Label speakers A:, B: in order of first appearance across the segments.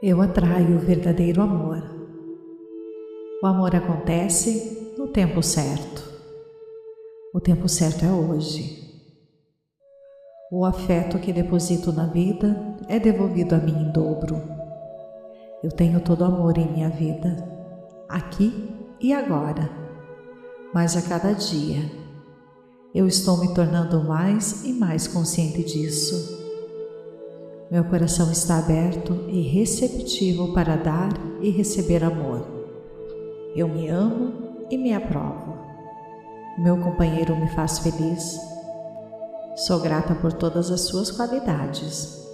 A: Eu atraio o verdadeiro amor. O amor acontece no tempo certo. O tempo certo é hoje. O afeto que deposito na vida é devolvido a mim em dobro. Eu tenho todo amor em minha vida, aqui e agora, mas a cada dia eu estou me tornando mais e mais consciente disso. Meu coração está aberto e receptivo para dar e receber amor. Eu me amo e me aprovo. Meu companheiro me faz feliz. Sou grata por todas as suas qualidades,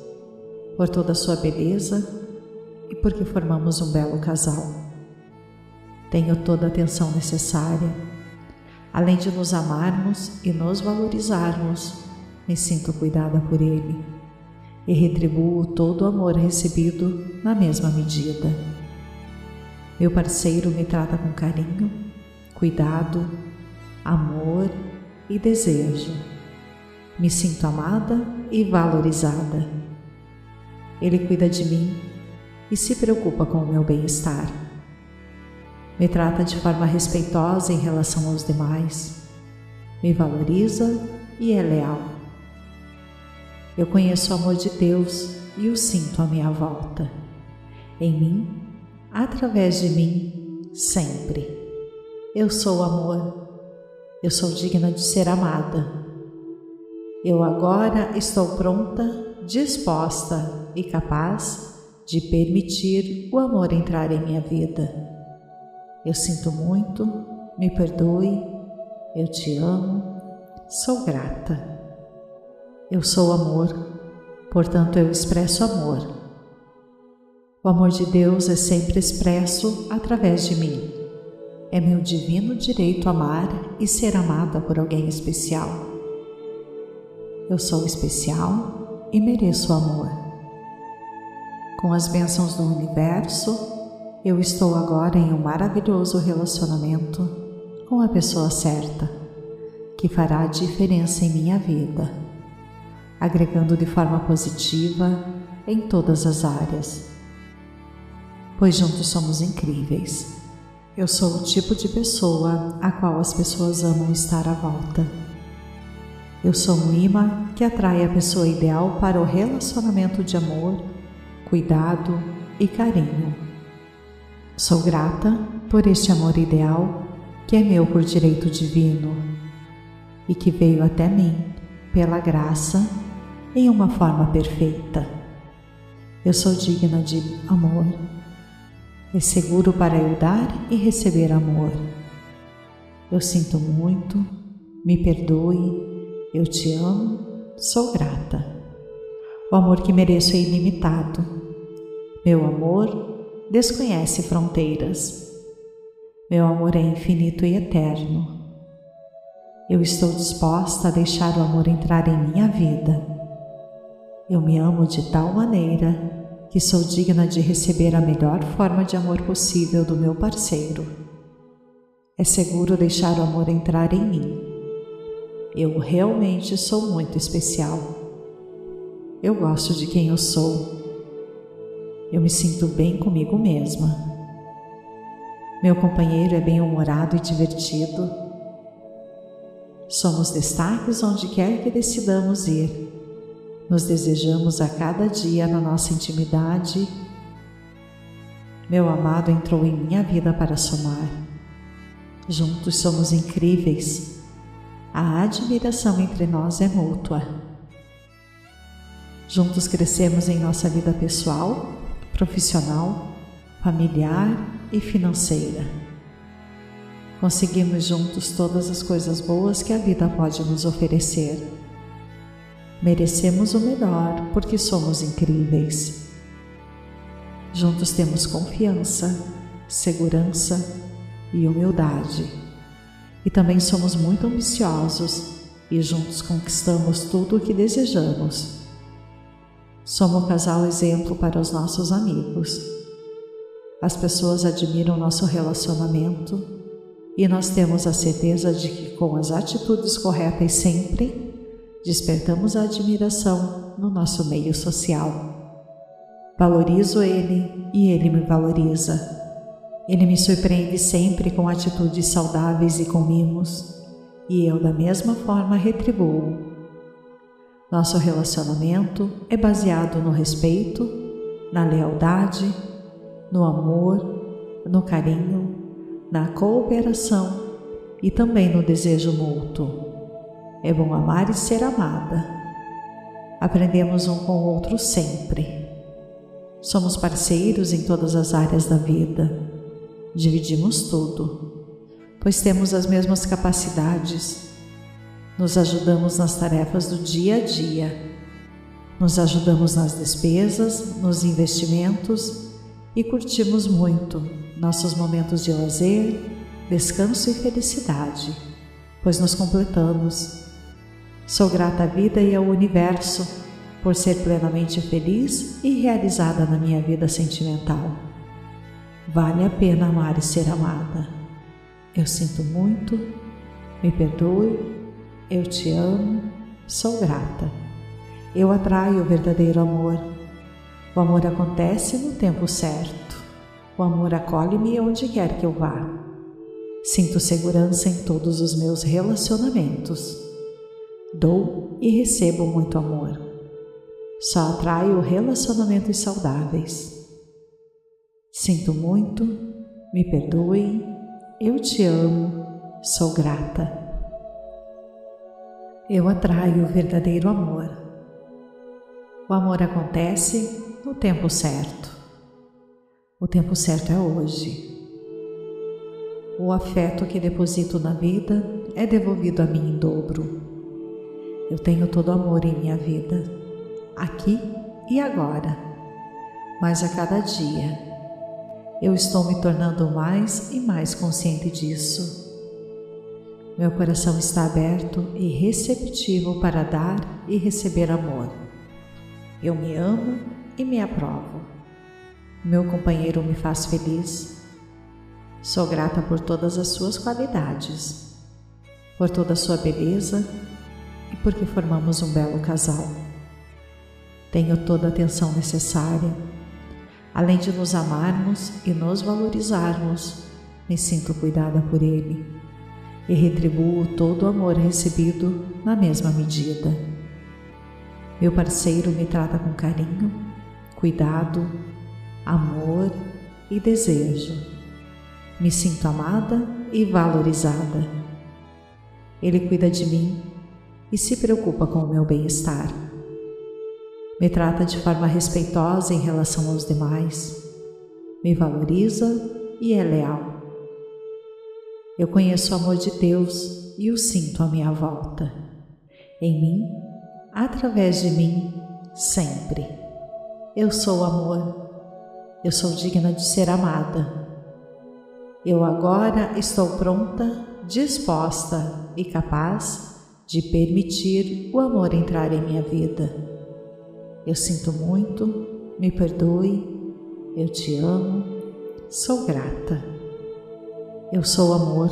A: por toda a sua beleza e porque formamos um belo casal. Tenho toda a atenção necessária. Além de nos amarmos e nos valorizarmos, me sinto cuidada por ele e retribuo todo o amor recebido na mesma medida. Meu parceiro me trata com carinho, cuidado, amor e desejo. Me sinto amada e valorizada. Ele cuida de mim e se preocupa com o meu bem-estar. Me trata de forma respeitosa em relação aos demais. Me valoriza e é leal. Eu conheço o amor de Deus e o sinto à minha volta. Em mim, através de mim, sempre. Eu sou amor. Eu sou digna de ser amada. Eu agora estou pronta, disposta e capaz de permitir o amor entrar em minha vida. Eu sinto muito, me perdoe, eu te amo, sou grata. Eu sou amor, portanto eu expresso amor. O amor de Deus é sempre expresso através de mim. É meu divino direito amar e ser amada por alguém especial. Eu sou especial e mereço amor. Com as bênçãos do universo, eu estou agora em um maravilhoso relacionamento com a pessoa certa, que fará a diferença em minha vida agregando de forma positiva em todas as áreas. Pois juntos somos incríveis. Eu sou o tipo de pessoa a qual as pessoas amam estar à volta. Eu sou um imã que atrai a pessoa ideal para o relacionamento de amor, cuidado e carinho. Sou grata por este amor ideal que é meu por direito divino e que veio até mim pela graça em uma forma perfeita. Eu sou digna de amor. É seguro para eu dar e receber amor. Eu sinto muito, me perdoe, eu te amo, sou grata. O amor que mereço é ilimitado. Meu amor desconhece fronteiras. Meu amor é infinito e eterno. Eu estou disposta a deixar o amor entrar em minha vida eu me amo de tal maneira que sou digna de receber a melhor forma de amor possível do meu parceiro. É seguro deixar o amor entrar em mim. Eu realmente sou muito especial. Eu gosto de quem eu sou. Eu me sinto bem comigo mesma. Meu companheiro é bem-humorado e divertido. Somos destaques onde quer que decidamos ir nos desejamos a cada dia na nossa intimidade. Meu amado entrou em minha vida para somar. Juntos somos incríveis. A admiração entre nós é mútua. Juntos crescemos em nossa vida pessoal, profissional, familiar e financeira. Conseguimos juntos todas as coisas boas que a vida pode nos oferecer. Merecemos o melhor porque somos incríveis. Juntos temos confiança, segurança e humildade. E também somos muito ambiciosos e juntos conquistamos tudo o que desejamos. Somos um casal exemplo para os nossos amigos. As pessoas admiram nosso relacionamento e nós temos a certeza de que, com as atitudes corretas sempre, despertamos a admiração no nosso meio social. Valorizo ele e ele me valoriza. Ele me surpreende sempre com atitudes saudáveis e com mimos, e eu, da mesma forma, retribuo. Nosso relacionamento é baseado no respeito, na lealdade, no amor, no carinho, na cooperação e também no desejo mútuo. É bom amar e ser amada. Aprendemos um com o outro sempre. Somos parceiros em todas as áreas da vida. Dividimos tudo, pois temos as mesmas capacidades. Nos ajudamos nas tarefas do dia a dia. Nos ajudamos nas despesas, nos investimentos e curtimos muito nossos momentos de lazer, descanso e felicidade, pois nos completamos. Sou grata à vida e ao universo por ser plenamente feliz e realizada na minha vida sentimental. Vale a pena amar e ser amada. Eu sinto muito, me perdoe, eu te amo, sou grata. Eu atraio o verdadeiro amor. O amor acontece no tempo certo. O amor acolhe-me onde quer que eu vá. Sinto segurança em todos os meus relacionamentos. Dou e recebo muito amor. Só atraio relacionamentos saudáveis. Sinto muito, me perdoe, eu te amo, sou grata. Eu atraio o verdadeiro amor. O amor acontece no tempo certo. O tempo certo é hoje. O afeto que deposito na vida é devolvido a mim em dobro. Eu tenho todo amor em minha vida, aqui e agora, mas a cada dia eu estou me tornando mais e mais consciente disso. Meu coração está aberto e receptivo para dar e receber amor. Eu me amo e me aprovo. Meu companheiro me faz feliz. Sou grata por todas as suas qualidades, por toda a sua beleza e porque formamos um belo casal. Tenho toda a atenção necessária Além de nos amarmos e nos valorizarmos, me sinto cuidada por Ele e retribuo todo o amor recebido na mesma medida. Meu parceiro me trata com carinho, cuidado, amor e desejo. Me sinto amada e valorizada. Ele cuida de mim e se preocupa com o meu bem-estar me trata de forma respeitosa em relação aos demais, me valoriza e é leal. Eu conheço o amor de Deus e o sinto à minha volta, em mim, através de mim, sempre. Eu sou amor, eu sou digna de ser amada. Eu agora estou pronta, disposta e capaz de permitir o amor entrar em minha vida eu sinto muito, me perdoe, eu te amo, sou grata. Eu sou amor,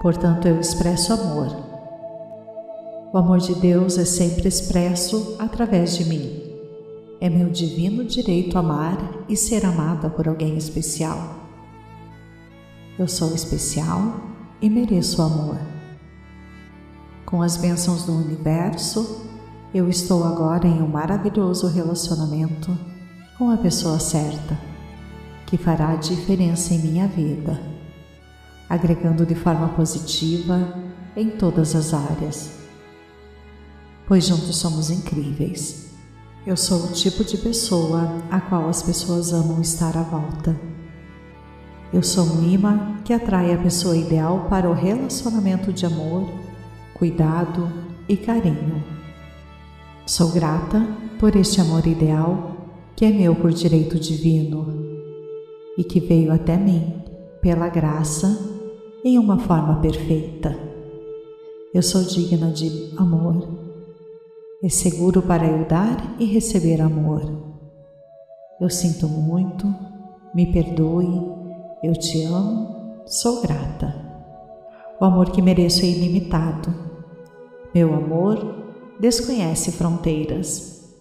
A: portanto eu expresso amor. O amor de Deus é sempre expresso através de mim. É meu divino direito amar e ser amada por alguém especial. Eu sou especial e mereço amor. Com as bênçãos do universo, eu estou agora em um maravilhoso relacionamento com a pessoa certa, que fará diferença em minha vida, agregando de forma positiva em todas as áreas. Pois juntos somos incríveis. Eu sou o tipo de pessoa a qual as pessoas amam estar à volta. Eu sou um imã que atrai a pessoa ideal para o relacionamento de amor, cuidado e carinho. Sou grata por este amor ideal que é meu por direito divino e que veio até mim pela graça em uma forma perfeita. Eu sou digna de amor. É seguro para eu dar e receber amor. Eu sinto muito, me perdoe, eu te amo, sou grata. O amor que mereço é ilimitado. Meu amor desconhece fronteiras.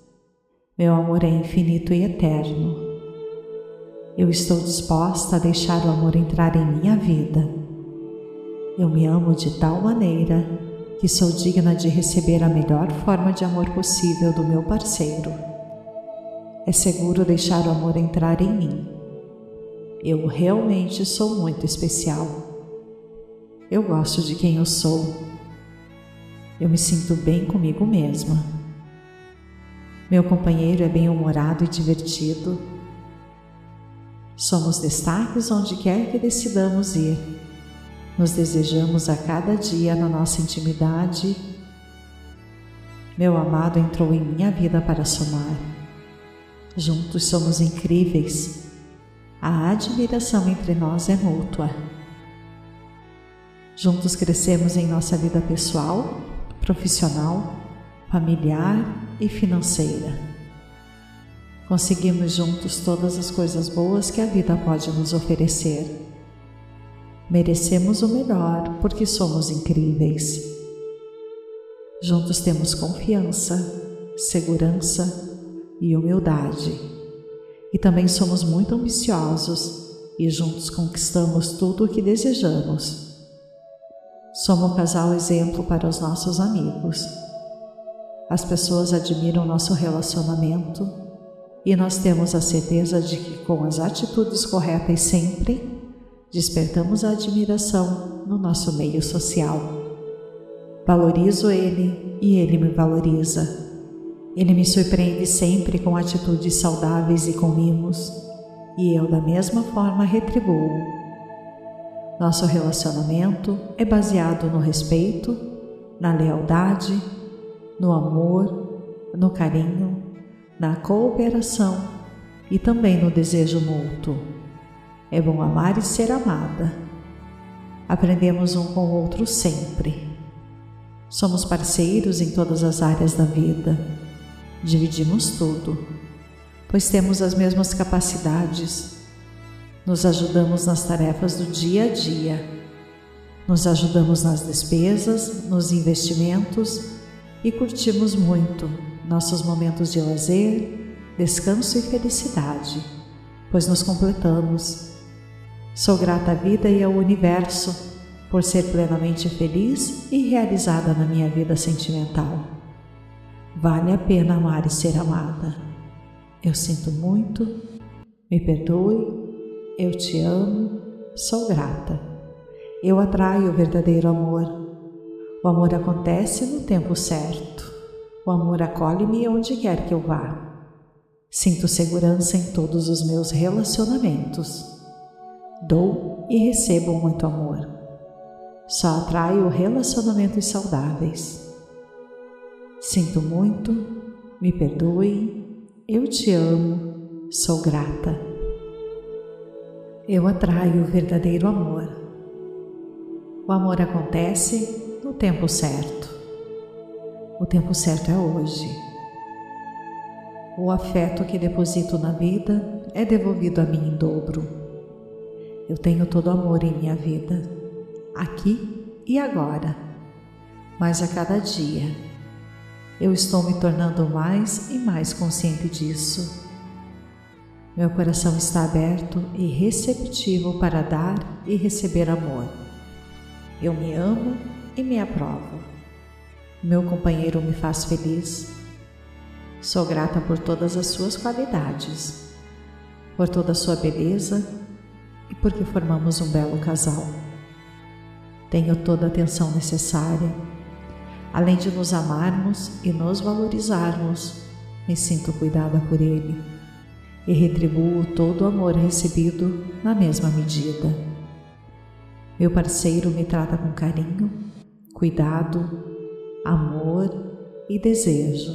A: Meu amor é infinito e eterno. Eu estou disposta a deixar o amor entrar em minha vida. Eu me amo de tal maneira que sou digna de receber a melhor forma de amor possível do meu parceiro. É seguro deixar o amor entrar em mim. Eu realmente sou muito especial. Eu gosto de quem eu sou. Eu me sinto bem comigo mesma. Meu companheiro é bem-humorado e divertido. Somos destaques onde quer que decidamos ir nos desejamos a cada dia na nossa intimidade. Meu amado entrou em minha vida para somar. Juntos somos incríveis. A admiração entre nós é mútua. Juntos crescemos em nossa vida pessoal, profissional, familiar e financeira. Conseguimos juntos todas as coisas boas que a vida pode nos oferecer. Merecemos o melhor porque somos incríveis. Juntos temos confiança, segurança e humildade. E também somos muito ambiciosos e juntos conquistamos tudo o que desejamos. Somos um casal exemplo para os nossos amigos. As pessoas admiram nosso relacionamento e nós temos a certeza de que, com as atitudes corretas sempre, despertamos a admiração no nosso meio social. Valorizo ele e ele me valoriza. Ele me surpreende sempre com atitudes saudáveis e com mimos, e eu, da mesma forma, retribuo. Nosso relacionamento é baseado no respeito, na lealdade, no amor, no carinho, na cooperação e também no desejo mútuo. É bom amar e ser amada. Aprendemos um com o outro sempre. Somos parceiros em todas as áreas da vida. Dividimos tudo, pois temos as mesmas capacidades. Nos ajudamos nas tarefas do dia a dia. Nos ajudamos nas despesas, nos investimentos e curtimos muito nossos momentos de lazer, descanso e felicidade, pois nos completamos Sou grata à vida e ao universo por ser plenamente feliz e realizada na minha vida sentimental. Vale a pena amar e ser amada. Eu sinto muito, me perdoe, eu te amo, sou grata. Eu atraio o verdadeiro amor. O amor acontece no tempo certo. O amor acolhe-me onde quer que eu vá. Sinto segurança em todos os meus relacionamentos. Dou e recebo muito amor. Só atraio relacionamentos saudáveis. Sinto muito, me perdoe, eu te amo, sou grata. Eu atraio o verdadeiro amor. O amor acontece no tempo certo. O tempo certo é hoje. O afeto que deposito na vida é devolvido a mim em dobro. Eu tenho todo amor em minha vida, aqui e agora, mas a cada dia eu estou me tornando mais e mais consciente disso. Meu coração está aberto e receptivo para dar e receber amor. Eu me amo e me aprovo. Meu companheiro me faz feliz. Sou grata por todas as suas qualidades, por toda a sua beleza e porque formamos um belo casal. Tenho toda a atenção necessária. Além de nos amarmos e nos valorizarmos, me sinto cuidada por ele e retribuo todo o amor recebido na mesma medida. Meu parceiro me trata com carinho, cuidado, amor e desejo.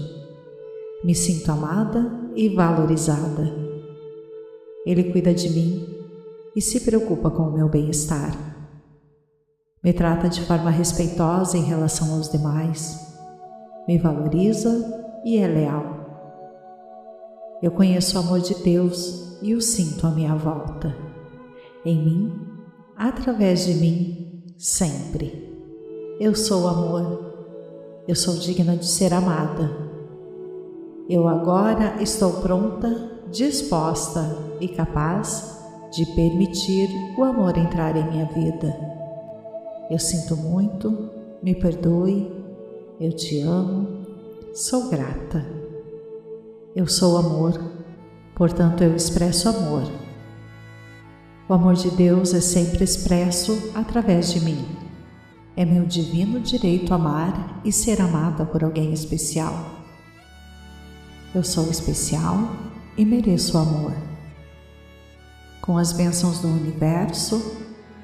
A: Me sinto amada e valorizada. Ele cuida de mim e se preocupa com o meu bem-estar. Me trata de forma respeitosa em relação aos demais, me valoriza e é leal. Eu conheço o amor de Deus e o sinto à minha volta, em mim, através de mim, sempre. Eu sou amor, eu sou digna de ser amada. Eu agora estou pronta, disposta e capaz de permitir o amor entrar em minha vida. Eu sinto muito, me perdoe, eu te amo, sou grata. Eu sou amor, portanto eu expresso amor. O amor de Deus é sempre expresso através de mim. É meu divino direito amar e ser amada por alguém especial. Eu sou especial e mereço amor. Com as bênçãos do universo,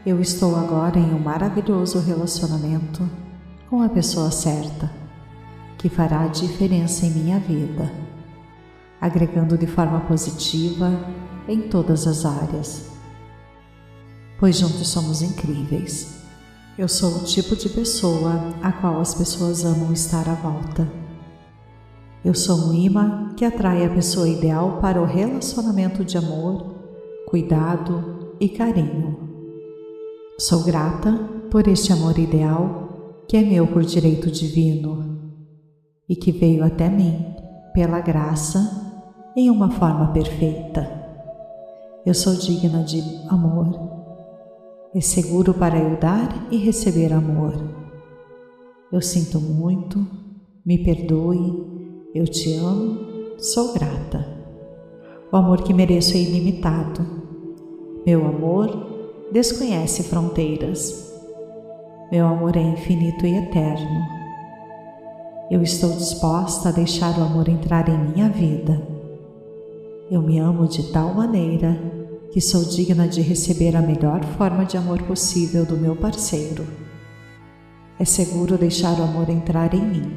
A: eu estou agora em um maravilhoso relacionamento com a pessoa certa, que fará a diferença em minha vida, agregando de forma positiva em todas as áreas. Pois juntos somos incríveis. Eu sou o tipo de pessoa a qual as pessoas amam estar à volta. Eu sou um imã que atrai a pessoa ideal para o relacionamento de amor, cuidado e carinho. Sou grata por este amor ideal que é meu por direito divino e que veio até mim pela graça em uma forma perfeita. Eu sou digna de amor. É seguro para eu dar e receber amor. Eu sinto muito, me perdoe, eu te amo, sou grata. O amor que mereço é ilimitado. Meu amor desconhece fronteiras. Meu amor é infinito e eterno. Eu estou disposta a deixar o amor entrar em minha vida. Eu me amo de tal maneira que sou digna de receber a melhor forma de amor possível do meu parceiro. É seguro deixar o amor entrar em mim.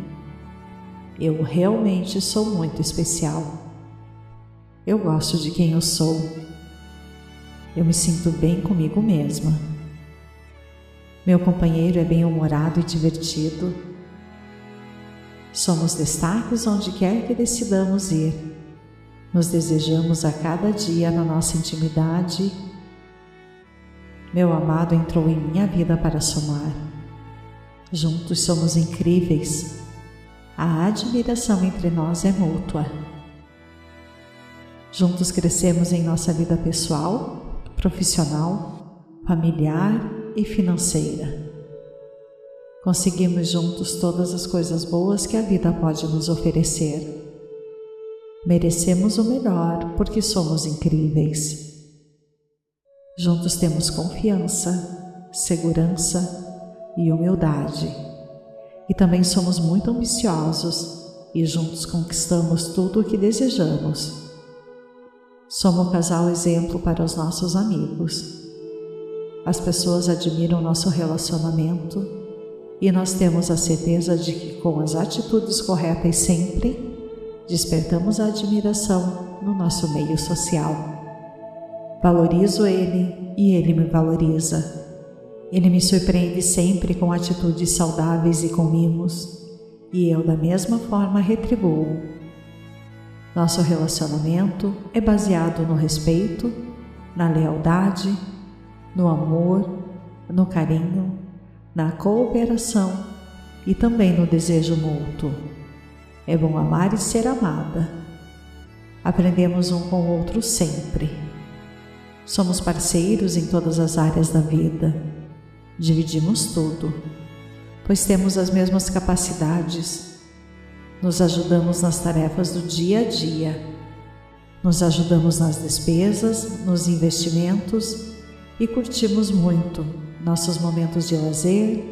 A: Eu realmente sou muito especial. Eu gosto de quem eu sou eu me sinto bem comigo mesma. Meu companheiro é bem-humorado e divertido. Somos destaques onde quer que decidamos ir. Nos desejamos a cada dia na nossa intimidade. Meu amado entrou em minha vida para somar. Juntos somos incríveis. A admiração entre nós é mútua. Juntos crescemos em nossa vida pessoal profissional, familiar e financeira. Conseguimos juntos todas as coisas boas que a vida pode nos oferecer. Merecemos o melhor porque somos incríveis. Juntos temos confiança, segurança e humildade. E também somos muito ambiciosos e juntos conquistamos tudo o que desejamos. Somos um casal exemplo para os nossos amigos. As pessoas admiram nosso relacionamento e nós temos a certeza de que, com as atitudes corretas sempre, despertamos a admiração no nosso meio social. Valorizo ele e ele me valoriza. Ele me surpreende sempre com atitudes saudáveis e com mimos, e eu, da mesma forma, retribuo nosso relacionamento é baseado no respeito, na lealdade, no amor, no carinho, na cooperação e também no desejo mútuo. É bom amar e ser amada. Aprendemos um com o outro sempre. Somos parceiros em todas as áreas da vida. Dividimos tudo, pois temos as mesmas capacidades nos ajudamos nas tarefas do dia a dia, nos ajudamos nas despesas, nos investimentos e curtimos muito nossos momentos de lazer,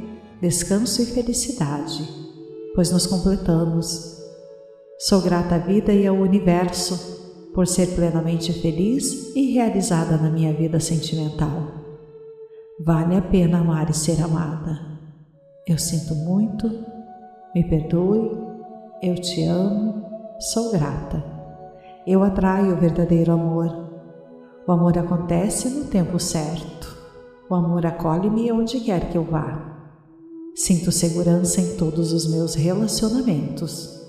A: descanso e felicidade, pois nos completamos. Sou grata à vida e ao universo por ser plenamente feliz e realizada na minha vida sentimental. Vale a pena amar e ser amada. Eu sinto muito, me perdoe eu te amo, sou grata. Eu atraio o verdadeiro amor. O amor acontece no tempo certo. O amor acolhe-me onde quer que eu vá. Sinto segurança em todos os meus relacionamentos.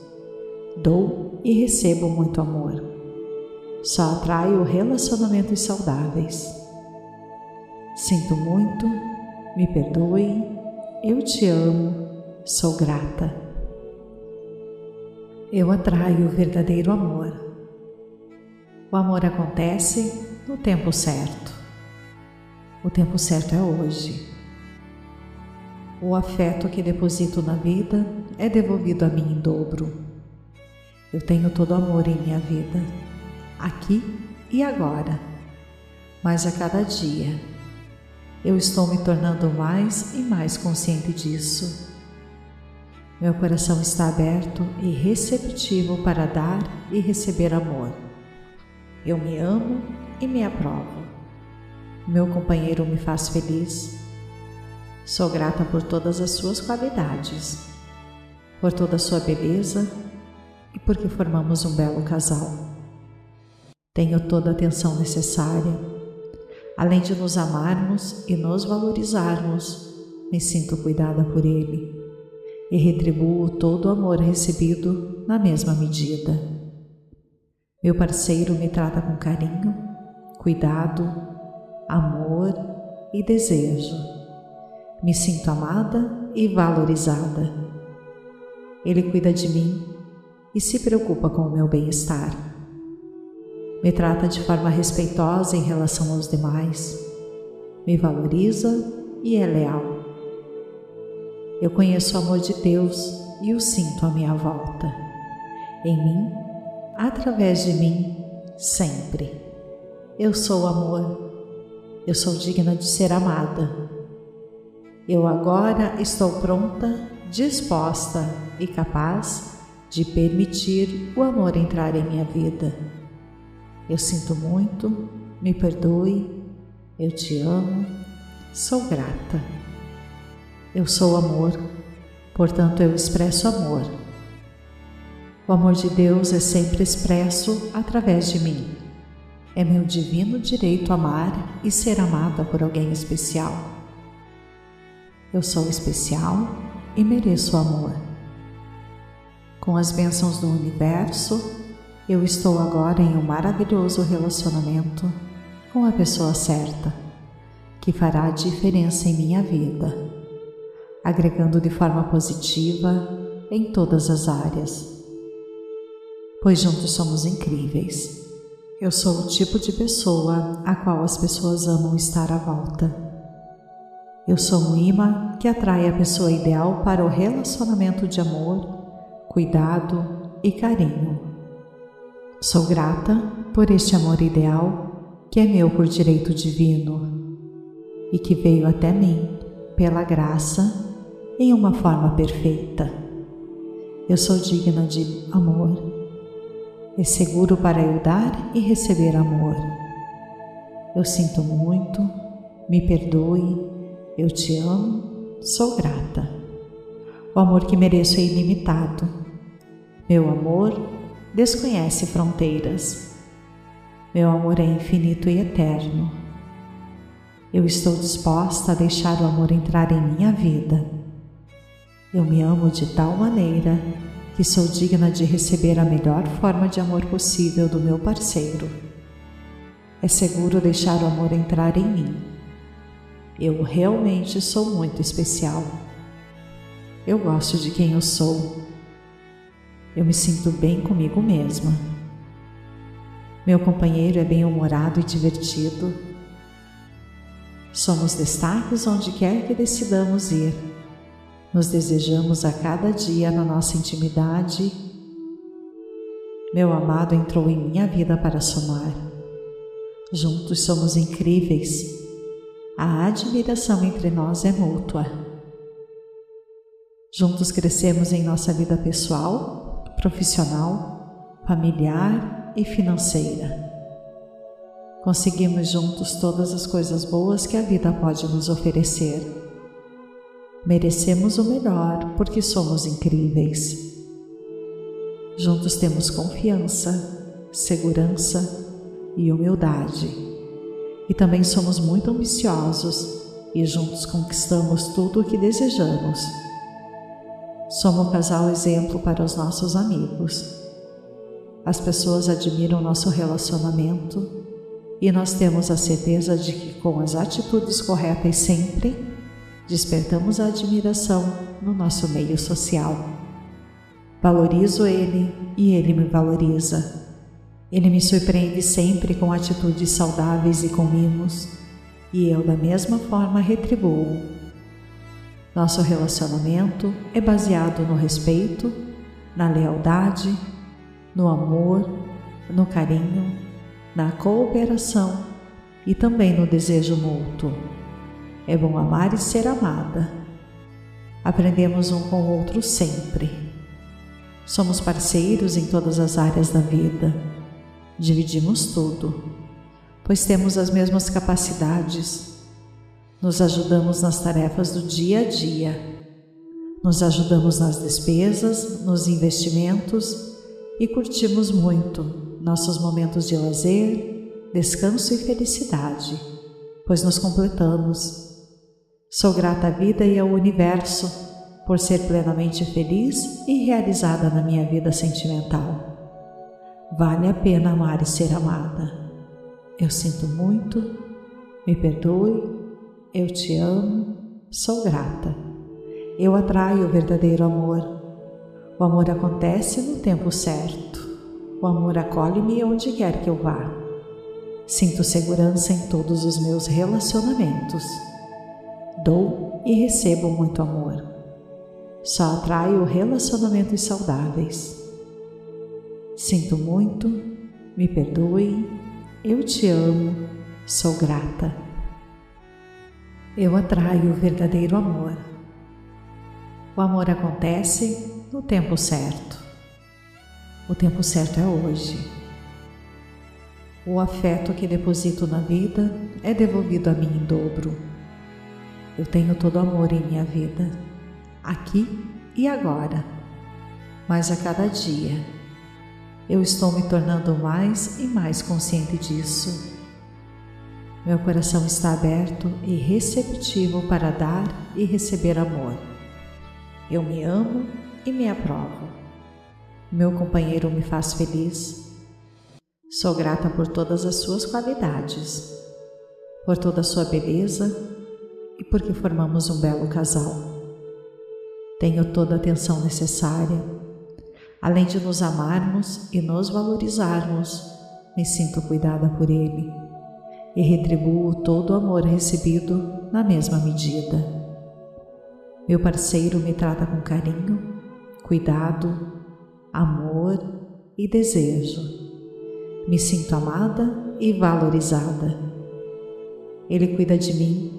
A: Dou e recebo muito amor. Só atraio relacionamentos saudáveis. Sinto muito, me perdoe, eu te amo, sou grata. Eu atraio o verdadeiro amor. O amor acontece no tempo certo. O tempo certo é hoje. O afeto que deposito na vida é devolvido a mim em dobro. Eu tenho todo amor em minha vida, aqui e agora, mas a cada dia eu estou me tornando mais e mais consciente disso. Meu coração está aberto e receptivo para dar e receber amor. Eu me amo e me aprovo. Meu companheiro me faz feliz. Sou grata por todas as suas qualidades, por toda a sua beleza e porque formamos um belo casal. Tenho toda a atenção necessária. Além de nos amarmos e nos valorizarmos, me sinto cuidada por ele e retribuo todo o amor recebido na mesma medida. Meu parceiro me trata com carinho, cuidado, amor e desejo. Me sinto amada e valorizada. Ele cuida de mim e se preocupa com o meu bem-estar. Me trata de forma respeitosa em relação aos demais, me valoriza e é leal. Eu conheço o amor de Deus e o sinto à minha volta. Em mim, através de mim, sempre. Eu sou amor. Eu sou digna de ser amada. Eu agora estou pronta, disposta e capaz de permitir o amor entrar em minha vida. Eu sinto muito, me perdoe, eu te amo, sou grata. Eu sou amor, portanto eu expresso amor. O amor de Deus é sempre expresso através de mim. É meu divino direito amar e ser amada por alguém especial. Eu sou especial e mereço amor. Com as bênçãos do universo, eu estou agora em um maravilhoso relacionamento com a pessoa certa, que fará diferença em minha vida agregando de forma positiva em todas as áreas. Pois juntos somos incríveis. Eu sou o tipo de pessoa a qual as pessoas amam estar à volta. Eu sou um imã que atrai a pessoa ideal para o relacionamento de amor, cuidado e carinho. Sou grata por este amor ideal que é meu por direito divino e que veio até mim pela graça em uma forma perfeita. Eu sou digna de amor. É seguro para eu dar e receber amor. Eu sinto muito, me perdoe, eu te amo, sou grata. O amor que mereço é ilimitado. Meu amor desconhece fronteiras. Meu amor é infinito e eterno. Eu estou disposta a deixar o amor entrar em minha vida eu me amo de tal maneira que sou digna de receber a melhor forma de amor possível do meu parceiro. É seguro deixar o amor entrar em mim. Eu realmente sou muito especial. Eu gosto de quem eu sou. Eu me sinto bem comigo mesma. Meu companheiro é bem-humorado e divertido. Somos destaques onde quer que decidamos ir nos desejamos a cada dia na nossa intimidade. Meu amado entrou em minha vida para somar. Juntos somos incríveis. A admiração entre nós é mútua. Juntos crescemos em nossa vida pessoal, profissional, familiar e financeira. Conseguimos juntos todas as coisas boas que a vida pode nos oferecer. Merecemos o melhor porque somos incríveis. Juntos temos confiança, segurança e humildade. E também somos muito ambiciosos e juntos conquistamos tudo o que desejamos. Somos um casal exemplo para os nossos amigos. As pessoas admiram nosso relacionamento e nós temos a certeza de que, com as atitudes corretas sempre, despertamos a admiração no nosso meio social. Valorizo ele e ele me valoriza. Ele me surpreende sempre com atitudes saudáveis e com mimos, e eu, da mesma forma, retribuo. Nosso relacionamento é baseado no respeito, na lealdade, no amor, no carinho, na cooperação e também no desejo mútuo. É bom amar e ser amada. Aprendemos um com o outro sempre. Somos parceiros em todas as áreas da vida Dividimos tudo, pois temos as mesmas capacidades. Nos ajudamos nas tarefas do dia a dia. Nos ajudamos nas despesas, nos investimentos e curtimos muito nossos momentos de lazer, descanso e felicidade, pois nos completamos. Sou grata à vida e ao universo por ser plenamente feliz e realizada na minha vida sentimental. Vale a pena amar e ser amada. Eu sinto muito, me perdoe, eu te amo, sou grata. Eu atraio o verdadeiro amor. O amor acontece no tempo certo. O amor acolhe-me onde quer que eu vá. Sinto segurança em todos os meus relacionamentos. Dou e recebo muito amor. Só atraio relacionamentos saudáveis. Sinto muito, me perdoe, eu te amo, sou grata. Eu atraio o verdadeiro amor. O amor acontece no tempo certo. O tempo certo é hoje. O afeto que deposito na vida é devolvido a mim em dobro. Eu tenho todo amor em minha vida, aqui e agora, mas a cada dia eu estou me tornando mais e mais consciente disso. Meu coração está aberto e receptivo para dar e receber amor. Eu me amo e me aprovo. Meu companheiro me faz feliz. Sou grata por todas as suas qualidades, por toda a sua beleza e porque formamos um belo casal. Tenho toda a atenção necessária Além de nos amarmos e nos valorizarmos, me sinto cuidada por Ele e retribuo todo o amor recebido na mesma medida. Meu parceiro me trata com carinho, cuidado, amor e desejo. Me sinto amada e valorizada. Ele cuida de mim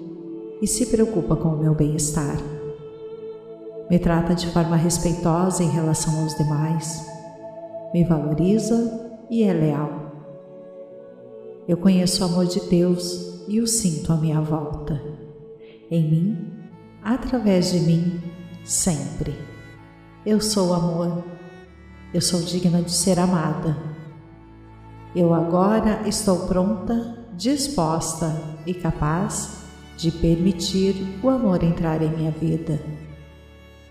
A: e se preocupa com o meu bem-estar me trata de forma respeitosa em relação aos demais, me valoriza e é leal. Eu conheço o amor de Deus e o sinto à minha volta, em mim, através de mim, sempre. Eu sou amor, eu sou digna de ser amada. Eu agora estou pronta, disposta e capaz de permitir o amor entrar em minha vida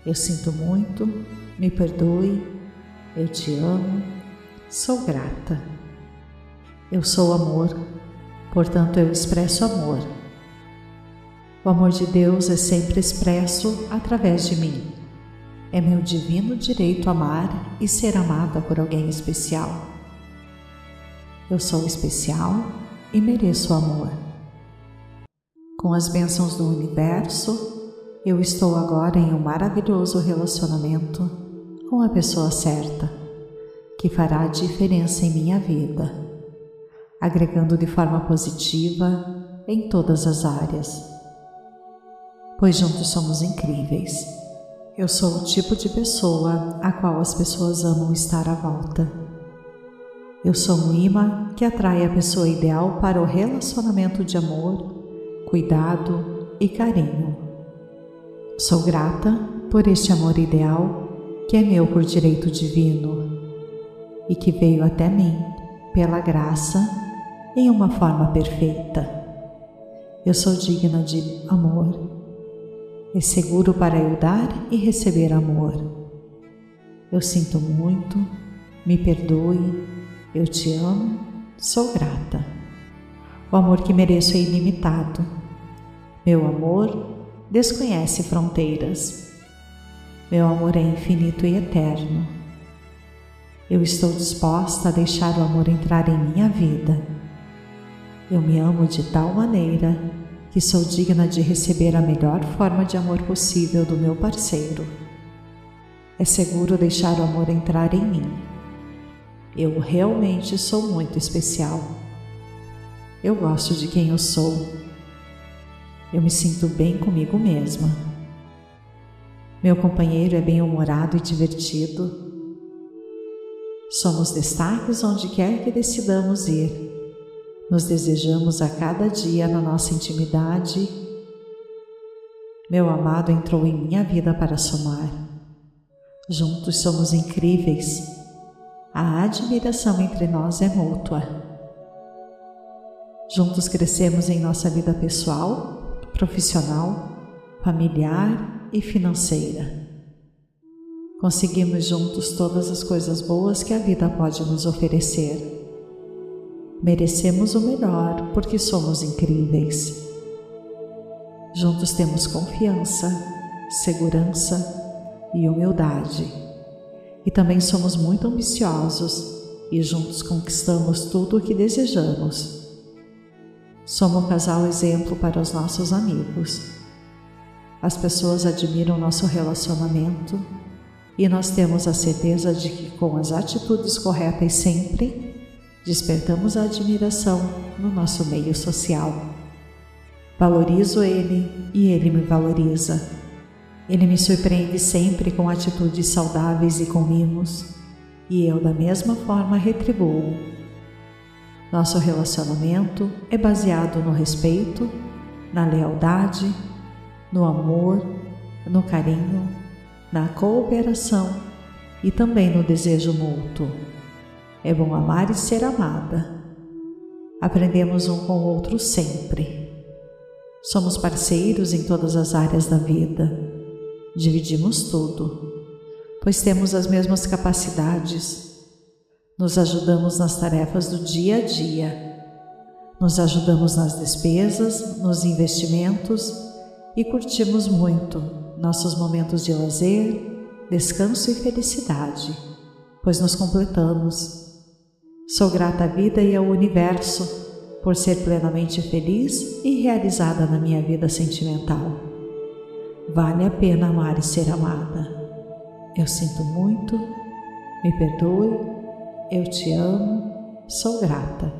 A: eu sinto muito, me perdoe, eu te amo, sou grata. Eu sou amor, portanto eu expresso amor. O amor de Deus é sempre expresso através de mim. É meu divino direito amar e ser amada por alguém especial. Eu sou especial e mereço amor. Com as bênçãos do universo, eu estou agora em um maravilhoso relacionamento com a pessoa certa, que fará a diferença em minha vida, agregando de forma positiva em todas as áreas. Pois juntos somos incríveis. Eu sou o tipo de pessoa a qual as pessoas amam estar à volta. Eu sou um imã que atrai a pessoa ideal para o relacionamento de amor, cuidado e carinho. Sou grata por este amor ideal que é meu por direito divino e que veio até mim pela graça em uma forma perfeita. Eu sou digna de amor. É seguro para eu dar e receber amor. Eu sinto muito, me perdoe, eu te amo, sou grata. O amor que mereço é ilimitado. Meu amor desconhece fronteiras. Meu amor é infinito e eterno. Eu estou disposta a deixar o amor entrar em minha vida. Eu me amo de tal maneira que sou digna de receber a melhor forma de amor possível do meu parceiro. É seguro deixar o amor entrar em mim. Eu realmente sou muito especial. Eu gosto de quem eu sou. Eu me sinto bem comigo mesma. Meu companheiro é bem-humorado e divertido. Somos destaques onde quer que decidamos ir. Nos desejamos a cada dia na nossa intimidade. Meu amado entrou em minha vida para somar. Juntos somos incríveis. A admiração entre nós é mútua. Juntos crescemos em nossa vida pessoal, profissional, familiar e financeira. Conseguimos juntos todas as coisas boas que a vida pode nos oferecer. Merecemos o melhor porque somos incríveis. Juntos temos confiança, segurança e humildade. E também somos muito ambiciosos e juntos conquistamos tudo o que desejamos. Somos um casal exemplo para os nossos amigos. As pessoas admiram nosso relacionamento e nós temos a certeza de que, com as atitudes corretas sempre, despertamos a admiração no nosso meio social. Valorizo ele e ele me valoriza. Ele me surpreende sempre com atitudes saudáveis e com mimos, e eu, da mesma forma, retribuo. Nosso relacionamento é baseado no respeito, na lealdade, no amor, no carinho na cooperação e também no desejo mútuo. É bom amar e ser amada. Aprendemos um com o outro sempre. Somos parceiros em todas as áreas da vida. Dividimos tudo, pois temos as mesmas capacidades. Nos ajudamos nas tarefas do dia a dia. Nos ajudamos nas despesas, nos investimentos e curtimos muito nossos momentos de lazer, descanso e felicidade, pois nos completamos. Sou grata à vida e ao universo por ser plenamente feliz e realizada na minha vida sentimental. Vale a pena amar e ser amada. Eu sinto muito, me perdoe, eu te amo, sou grata.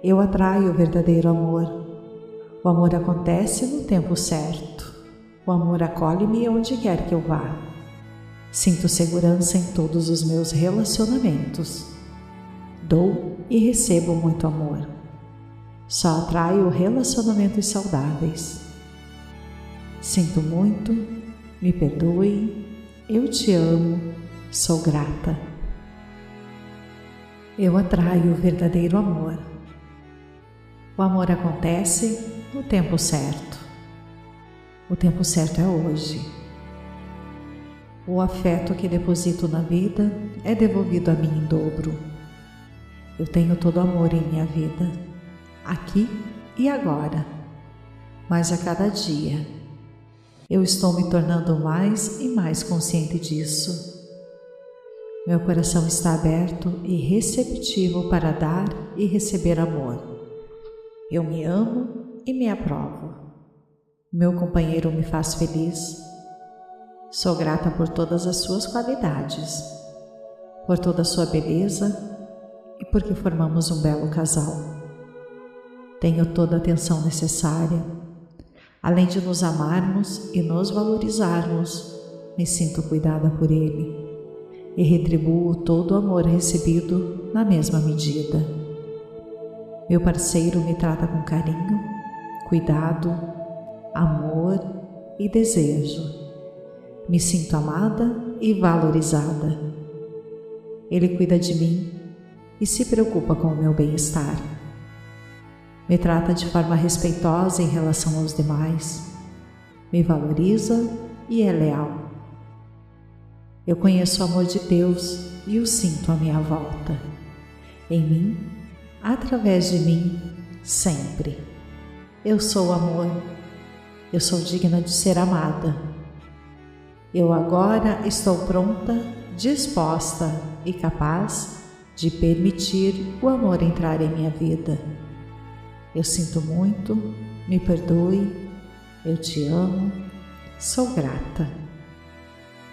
A: Eu atraio o verdadeiro amor. O amor acontece no tempo certo. O amor acolhe-me onde quer que eu vá. Sinto segurança em todos os meus relacionamentos. Dou e recebo muito amor. Só atraio relacionamentos saudáveis. Sinto muito, me perdoe, eu te amo, sou grata. Eu atraio o verdadeiro amor. O amor acontece no tempo certo. O tempo certo é hoje. O afeto que deposito na vida é devolvido a mim em dobro. Eu tenho todo amor em minha vida, aqui e agora, mas a cada dia eu estou me tornando mais e mais consciente disso. Meu coração está aberto e receptivo para dar e receber amor. Eu me amo e me aprovo. Meu companheiro me faz feliz. Sou grata por todas as suas qualidades, por toda a sua beleza e porque formamos um belo casal. Tenho toda a atenção necessária. Além de nos amarmos e nos valorizarmos, me sinto cuidada por ele e retribuo todo o amor recebido na mesma medida. Meu parceiro me trata com carinho, cuidado amor e desejo. Me sinto amada e valorizada. Ele cuida de mim e se preocupa com o meu bem-estar. Me trata de forma respeitosa em relação aos demais. Me valoriza e é leal. Eu conheço o amor de Deus e o sinto à minha volta. Em mim, através de mim, sempre. Eu sou amor eu sou digna de ser amada. Eu agora estou pronta, disposta e capaz de permitir o amor entrar em minha vida. Eu sinto muito, me perdoe, eu te amo, sou grata.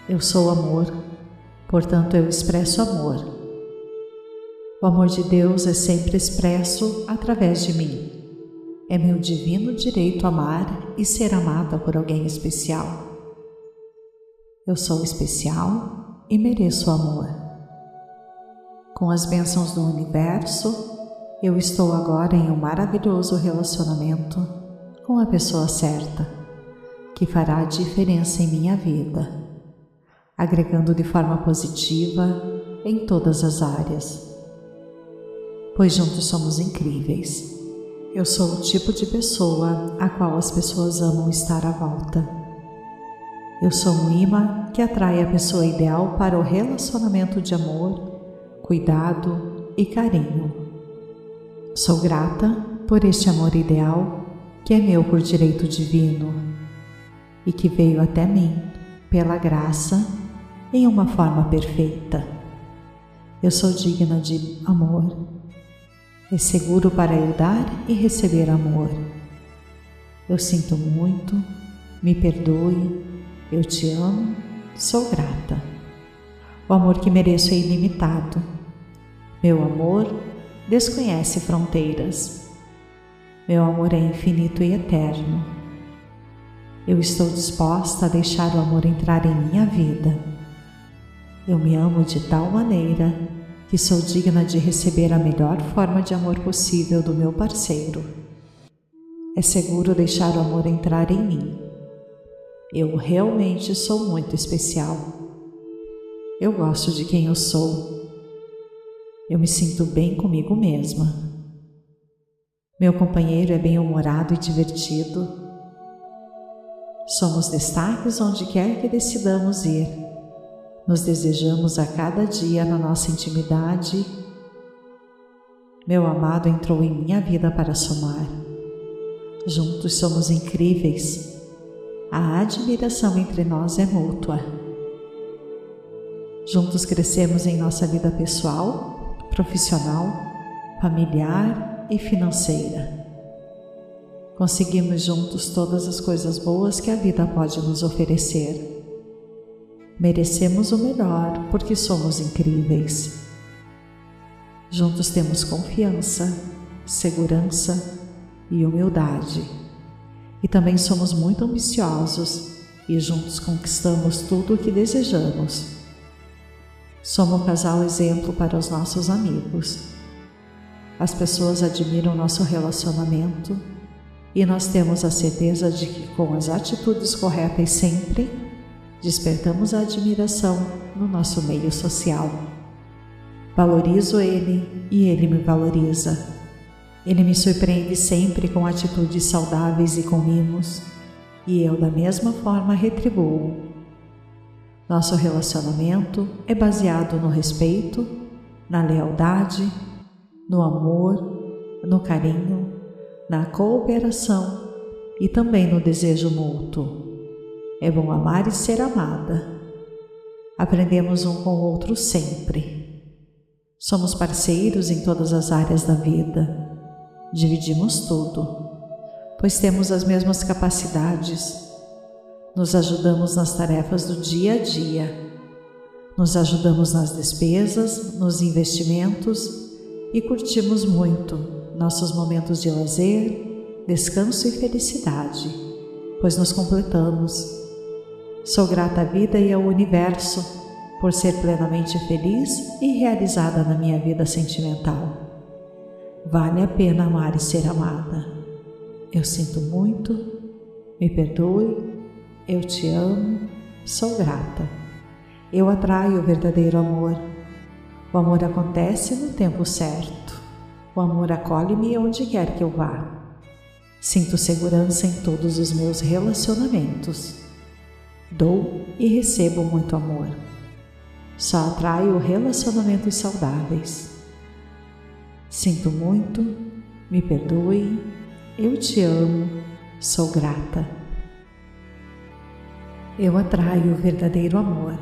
A: Eu sou amor, portanto eu expresso amor. O amor de Deus é sempre expresso através de mim. É meu divino direito amar e ser amada por alguém especial. Eu sou especial e mereço amor. Com as bênçãos do universo, eu estou agora em um maravilhoso relacionamento com a pessoa certa, que fará a diferença em minha vida, agregando de forma positiva em todas as áreas. Pois juntos somos incríveis. Eu sou o tipo de pessoa a qual as pessoas amam estar à volta. Eu sou um imã que atrai a pessoa ideal para o relacionamento de amor, cuidado e carinho. Sou grata por este amor ideal que é meu por direito divino e que veio até mim pela graça em uma forma perfeita. Eu sou digna de amor. É seguro para eu dar e receber amor. Eu sinto muito, me perdoe, eu te amo, sou grata. O amor que mereço é ilimitado. Meu amor desconhece fronteiras. Meu amor é infinito e eterno. Eu estou disposta a deixar o amor entrar em minha vida. Eu me amo de tal maneira que sou digna de receber a melhor forma de amor possível do meu parceiro. É seguro deixar o amor entrar em mim. Eu realmente sou muito especial. Eu gosto de quem eu sou eu me sinto bem comigo mesma. Meu companheiro é bem-humorado e divertido. Somos destaques onde quer que decidamos ir. Nos desejamos a cada dia na nossa intimidade. Meu amado entrou em minha vida para somar. Juntos somos incríveis. A admiração entre nós é mútua. Juntos crescemos em nossa vida pessoal profissional, familiar e financeira. Conseguimos juntos todas as coisas boas que a vida pode nos oferecer. Merecemos o melhor porque somos incríveis. Juntos temos confiança, segurança e humildade. E também somos muito ambiciosos e juntos conquistamos tudo o que desejamos. Somos um casal exemplo para os nossos amigos. As pessoas admiram nosso relacionamento e nós temos a certeza de que, com as atitudes corretas sempre, despertamos a admiração no nosso meio social. Valorizo ele e ele me valoriza. Ele me surpreende sempre com atitudes saudáveis e com mimos, e eu, da mesma forma, retribuo nosso relacionamento é baseado no respeito, na lealdade, no amor, no carinho, na cooperação e também no desejo mútuo. É bom amar e ser amada. Aprendemos um com o outro sempre. Somos parceiros em todas as áreas da vida. Dividimos tudo, pois temos as mesmas capacidades nos ajudamos nas tarefas do dia a dia, nos ajudamos nas despesas, nos investimentos e curtimos muito nossos momentos de lazer, descanso e felicidade, pois nos completamos. Sou grata à vida e ao universo por ser plenamente feliz e realizada na minha vida sentimental. Vale a pena amar e ser amada. Eu sinto muito, me perdoe eu te amo, sou grata. Eu atraio o verdadeiro amor. O amor acontece no tempo certo. O amor acolhe-me onde quer que eu vá. Sinto segurança em todos os meus relacionamentos. Dou e recebo muito amor. Só atraio relacionamentos saudáveis. Sinto muito, me perdoe, eu te amo, sou grata eu atraio o verdadeiro amor.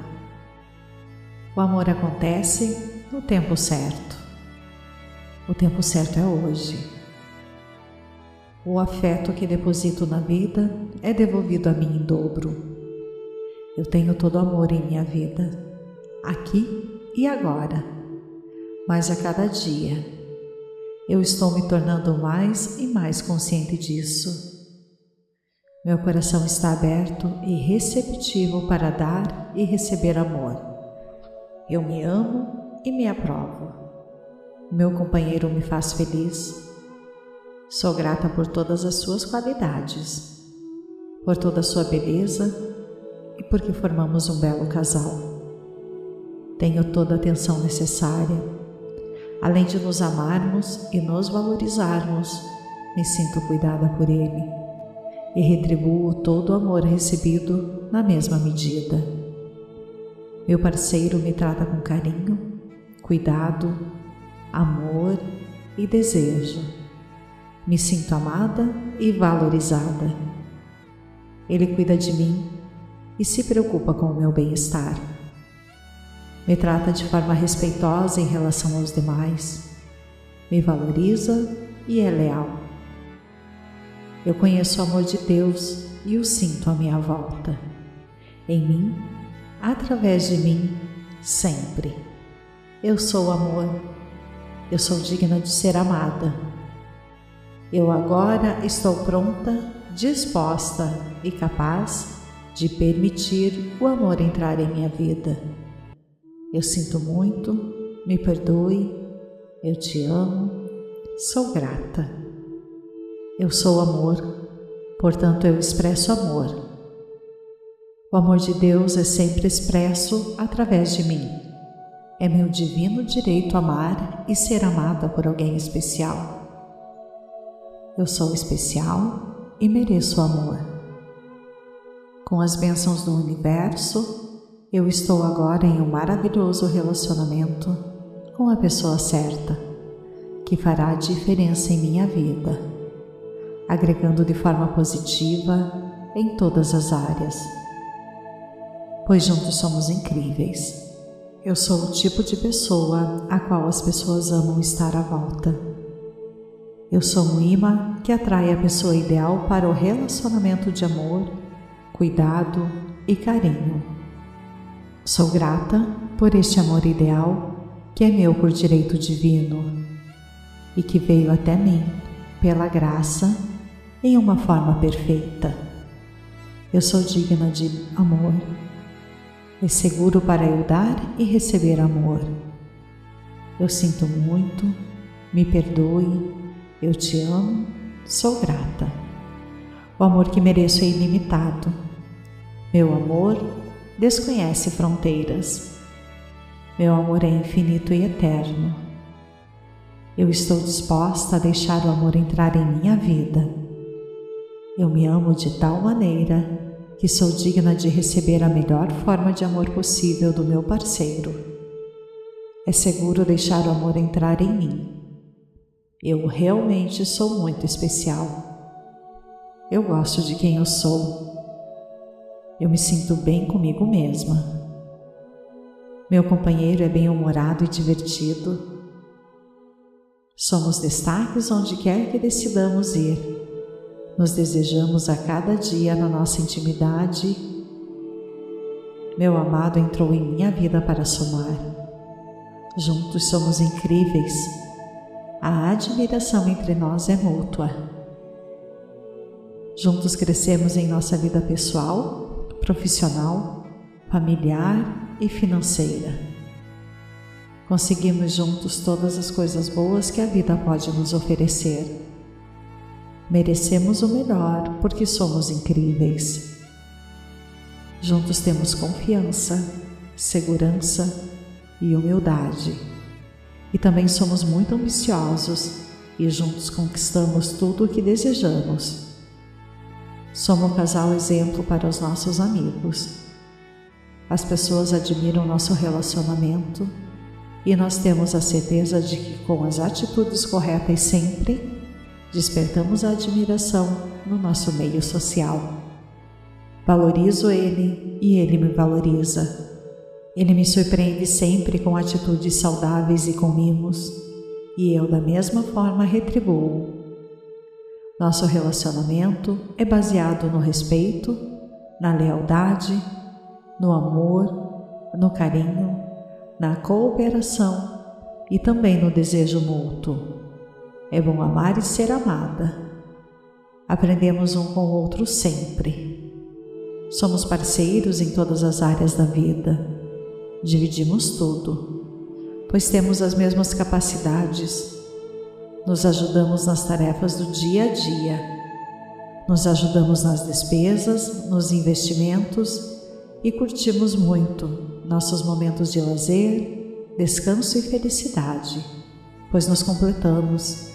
A: O amor acontece no tempo certo. O tempo certo é hoje. O afeto que deposito na vida é devolvido a mim em dobro. Eu tenho todo amor em minha vida, aqui e agora, mas a cada dia eu estou me tornando mais e mais consciente disso. Meu coração está aberto e receptivo para dar e receber amor. Eu me amo e me aprovo. Meu companheiro me faz feliz. Sou grata por todas as suas qualidades, por toda a sua beleza e porque formamos um belo casal. Tenho toda a atenção necessária. Além de nos amarmos e nos valorizarmos, me sinto cuidada por ele e retribuo todo o amor recebido na mesma medida. Meu parceiro me trata com carinho, cuidado, amor e desejo. Me sinto amada e valorizada. Ele cuida de mim e se preocupa com o meu bem-estar. Me trata de forma respeitosa em relação aos demais, me valoriza e é leal. Eu conheço o amor de Deus e o sinto à minha volta. Em mim, através de mim, sempre. Eu sou amor. Eu sou digna de ser amada. Eu agora estou pronta, disposta e capaz de permitir o amor entrar em minha vida. Eu sinto muito, me perdoe, eu te amo, sou grata. Eu sou amor, portanto eu expresso amor. O amor de Deus é sempre expresso através de mim. É meu divino direito amar e ser amada por alguém especial. Eu sou especial e mereço amor. Com as bênçãos do universo, eu estou agora em um maravilhoso relacionamento com a pessoa certa, que fará a diferença em minha vida agregando de forma positiva em todas as áreas. Pois juntos somos incríveis. Eu sou o tipo de pessoa a qual as pessoas amam estar à volta. Eu sou um imã que atrai a pessoa ideal para o relacionamento de amor, cuidado e carinho. Sou grata por este amor ideal que é meu por direito divino e que veio até mim pela graça em uma forma perfeita. Eu sou digna de amor. É seguro para eu dar e receber amor. Eu sinto muito, me perdoe, eu te amo, sou grata. O amor que mereço é ilimitado. Meu amor desconhece fronteiras. Meu amor é infinito e eterno. Eu estou disposta a deixar o amor entrar em minha vida eu me amo de tal maneira que sou digna de receber a melhor forma de amor possível do meu parceiro. É seguro deixar o amor entrar em mim. Eu realmente sou muito especial. Eu gosto de quem eu sou. Eu me sinto bem comigo mesma. Meu companheiro é bem-humorado e divertido. Somos destaques onde quer que decidamos ir nos desejamos a cada dia na nossa intimidade. Meu amado entrou em minha vida para somar. Juntos somos incríveis. A admiração entre nós é mútua. Juntos crescemos em nossa vida pessoal, profissional, familiar e financeira. Conseguimos juntos todas as coisas boas que a vida pode nos oferecer. Merecemos o melhor porque somos incríveis. Juntos temos confiança, segurança e humildade. E também somos muito ambiciosos e juntos conquistamos tudo o que desejamos. Somos um casal exemplo para os nossos amigos. As pessoas admiram nosso relacionamento e nós temos a certeza de que, com as atitudes corretas sempre, despertamos a admiração no nosso meio social. Valorizo ele e ele me valoriza. Ele me surpreende sempre com atitudes saudáveis e com mimos, e eu, da mesma forma, retribuo. Nosso relacionamento é baseado no respeito, na lealdade, no amor, no carinho, na cooperação e também no desejo mútuo. É bom amar e ser amada. Aprendemos um com o outro sempre. Somos parceiros em todas as áreas da vida. Dividimos tudo, pois temos as mesmas capacidades. Nos ajudamos nas tarefas do dia a dia. Nos ajudamos nas despesas, nos investimentos e curtimos muito nossos momentos de lazer, descanso e felicidade, pois nos completamos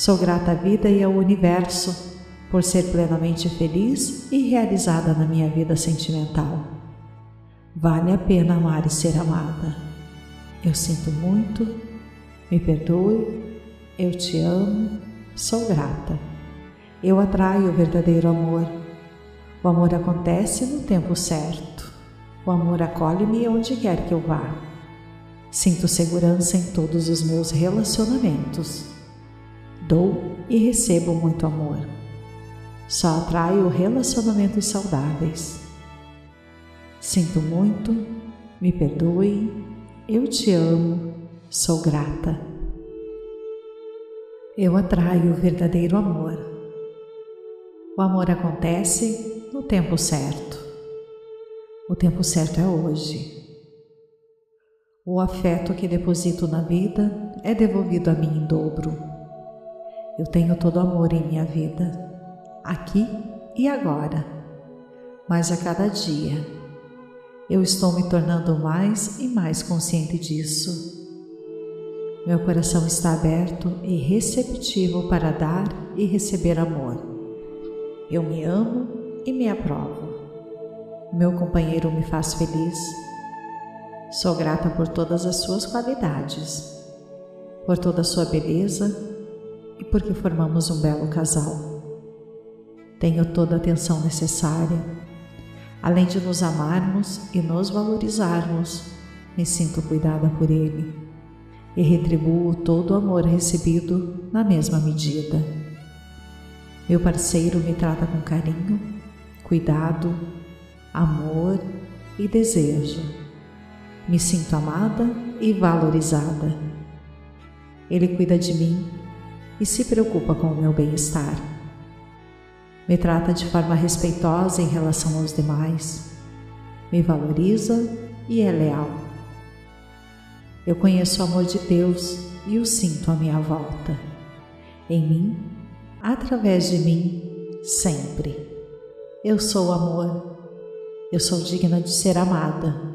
A: Sou grata à vida e ao universo por ser plenamente feliz e realizada na minha vida sentimental. Vale a pena amar e ser amada. Eu sinto muito, me perdoe, eu te amo, sou grata. Eu atraio o verdadeiro amor. O amor acontece no tempo certo. O amor acolhe-me onde quer que eu vá. Sinto segurança em todos os meus relacionamentos. Dou e recebo muito amor. Só atraio relacionamentos saudáveis. Sinto muito, me perdoe, eu te amo, sou grata. Eu atraio o verdadeiro amor. O amor acontece no tempo certo. O tempo certo é hoje. O afeto que deposito na vida é devolvido a mim em dobro. Eu tenho todo amor em minha vida, aqui e agora, mas a cada dia eu estou me tornando mais e mais consciente disso. Meu coração está aberto e receptivo para dar e receber amor. Eu me amo e me aprovo. Meu companheiro me faz feliz. Sou grata por todas as suas qualidades, por toda a sua beleza e porque formamos um belo casal. Tenho toda a atenção necessária. Além de nos amarmos e nos valorizarmos, me sinto cuidada por ele e retribuo todo o amor recebido na mesma medida. Meu parceiro me trata com carinho, cuidado, amor e desejo. Me sinto amada e valorizada. Ele cuida de mim e se preocupa com o meu bem-estar. Me trata de forma respeitosa em relação aos demais, me valoriza e é leal. Eu conheço o amor de Deus e o sinto à minha volta, em mim, através de mim, sempre. Eu sou amor, eu sou digna de ser amada.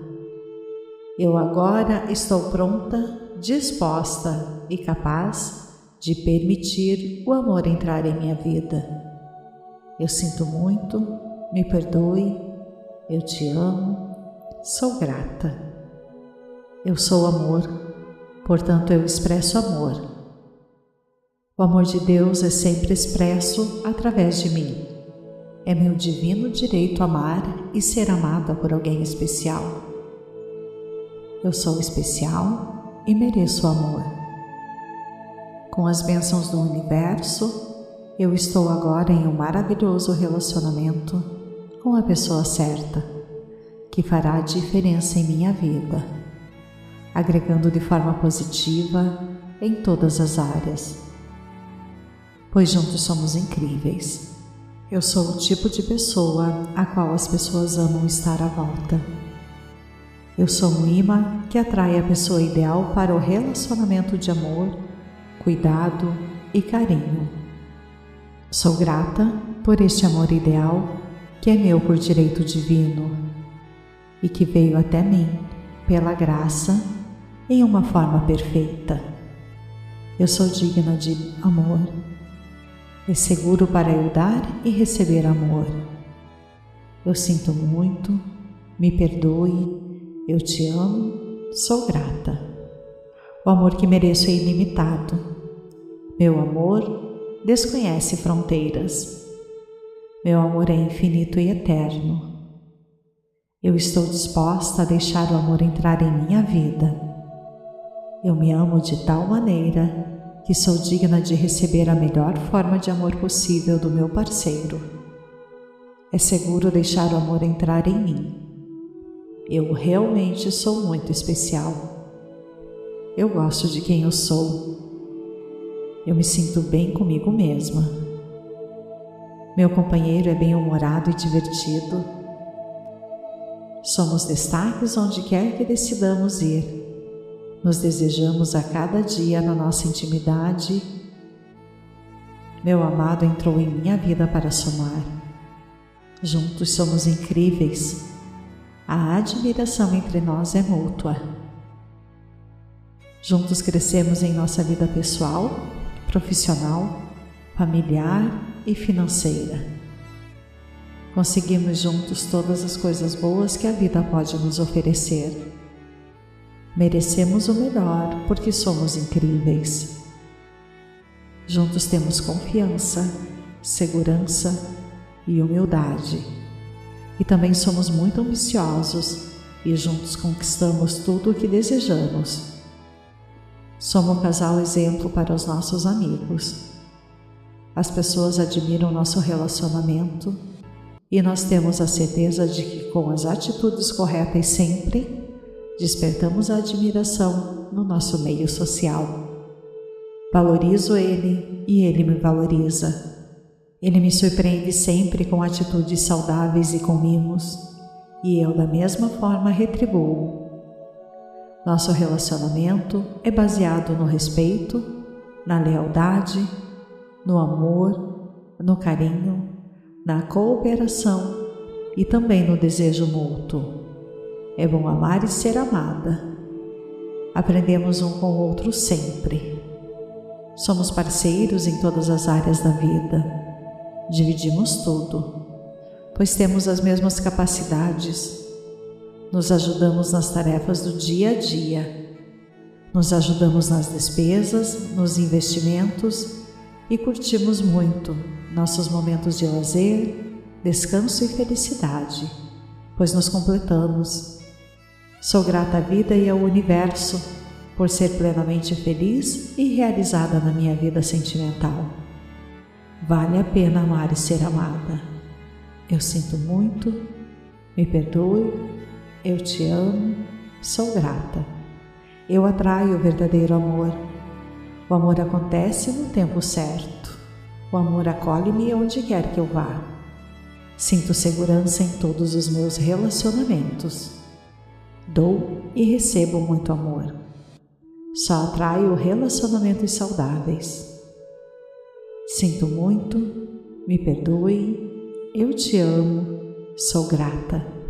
A: Eu agora estou pronta, disposta e capaz de permitir o amor entrar em minha vida. Eu sinto muito, me perdoe, eu te amo, sou grata. Eu sou amor, portanto eu expresso amor. O amor de Deus é sempre expresso através de mim. É meu divino direito amar e ser amada por alguém especial. Eu sou especial e mereço amor. Com as bênçãos do universo, eu estou agora em um maravilhoso relacionamento com a pessoa certa, que fará diferença em minha vida, agregando de forma positiva em todas as áreas. Pois juntos somos incríveis. Eu sou o tipo de pessoa a qual as pessoas amam estar à volta. Eu sou um imã que atrai a pessoa ideal para o relacionamento de amor cuidado e carinho. Sou grata por este amor ideal que é meu por direito divino e que veio até mim pela graça em uma forma perfeita. Eu sou digna de amor. É seguro para eu dar e receber amor. Eu sinto muito, me perdoe, eu te amo, sou grata. O amor que mereço é ilimitado meu amor desconhece fronteiras. Meu amor é infinito e eterno. Eu estou disposta a deixar o amor entrar em minha vida. Eu me amo de tal maneira que sou digna de receber a melhor forma de amor possível do meu parceiro. É seguro deixar o amor entrar em mim. Eu realmente sou muito especial. Eu gosto de quem eu sou. Eu me sinto bem comigo mesma. Meu companheiro é bem-humorado e divertido Somos destaques onde quer que decidamos ir. Nos desejamos a cada dia na nossa intimidade. Meu amado entrou em minha vida para somar. Juntos somos incríveis. A admiração entre nós é mútua. Juntos crescemos em nossa vida pessoal, profissional, familiar e financeira. Conseguimos juntos todas as coisas boas que a vida pode nos oferecer. Merecemos o melhor porque somos incríveis. Juntos temos confiança, segurança e humildade. E também somos muito ambiciosos e juntos conquistamos tudo o que desejamos. Somos um casal exemplo para os nossos amigos. As pessoas admiram nosso relacionamento e nós temos a certeza de que, com as atitudes corretas sempre, despertamos a admiração no nosso meio social. Valorizo ele e ele me valoriza. Ele me surpreende sempre com atitudes saudáveis e com mimos, e eu, da mesma forma, retribuo. Nosso relacionamento é baseado no respeito, na lealdade, no amor, no carinho na cooperação e também no desejo mútuo. É bom amar e ser amada. Aprendemos um com o outro sempre. Somos parceiros em todas as áreas da vida. Dividimos tudo, pois temos as mesmas capacidades. Nos ajudamos nas tarefas do dia a dia. Nos ajudamos nas despesas, nos investimentos e curtimos muito nossos momentos de lazer, descanso e felicidade, pois nos completamos. Sou grata à vida e ao universo por ser plenamente feliz e realizada na minha vida sentimental. Vale a pena amar e ser amada. Eu sinto muito, me perdoe, eu te amo, sou grata. Eu atraio o verdadeiro amor. O amor acontece no tempo certo. O amor acolhe-me onde quer que eu vá. Sinto segurança em todos os meus relacionamentos. Dou e recebo muito amor. Só atraio relacionamentos saudáveis. Sinto muito, me perdoe, eu te amo, sou grata.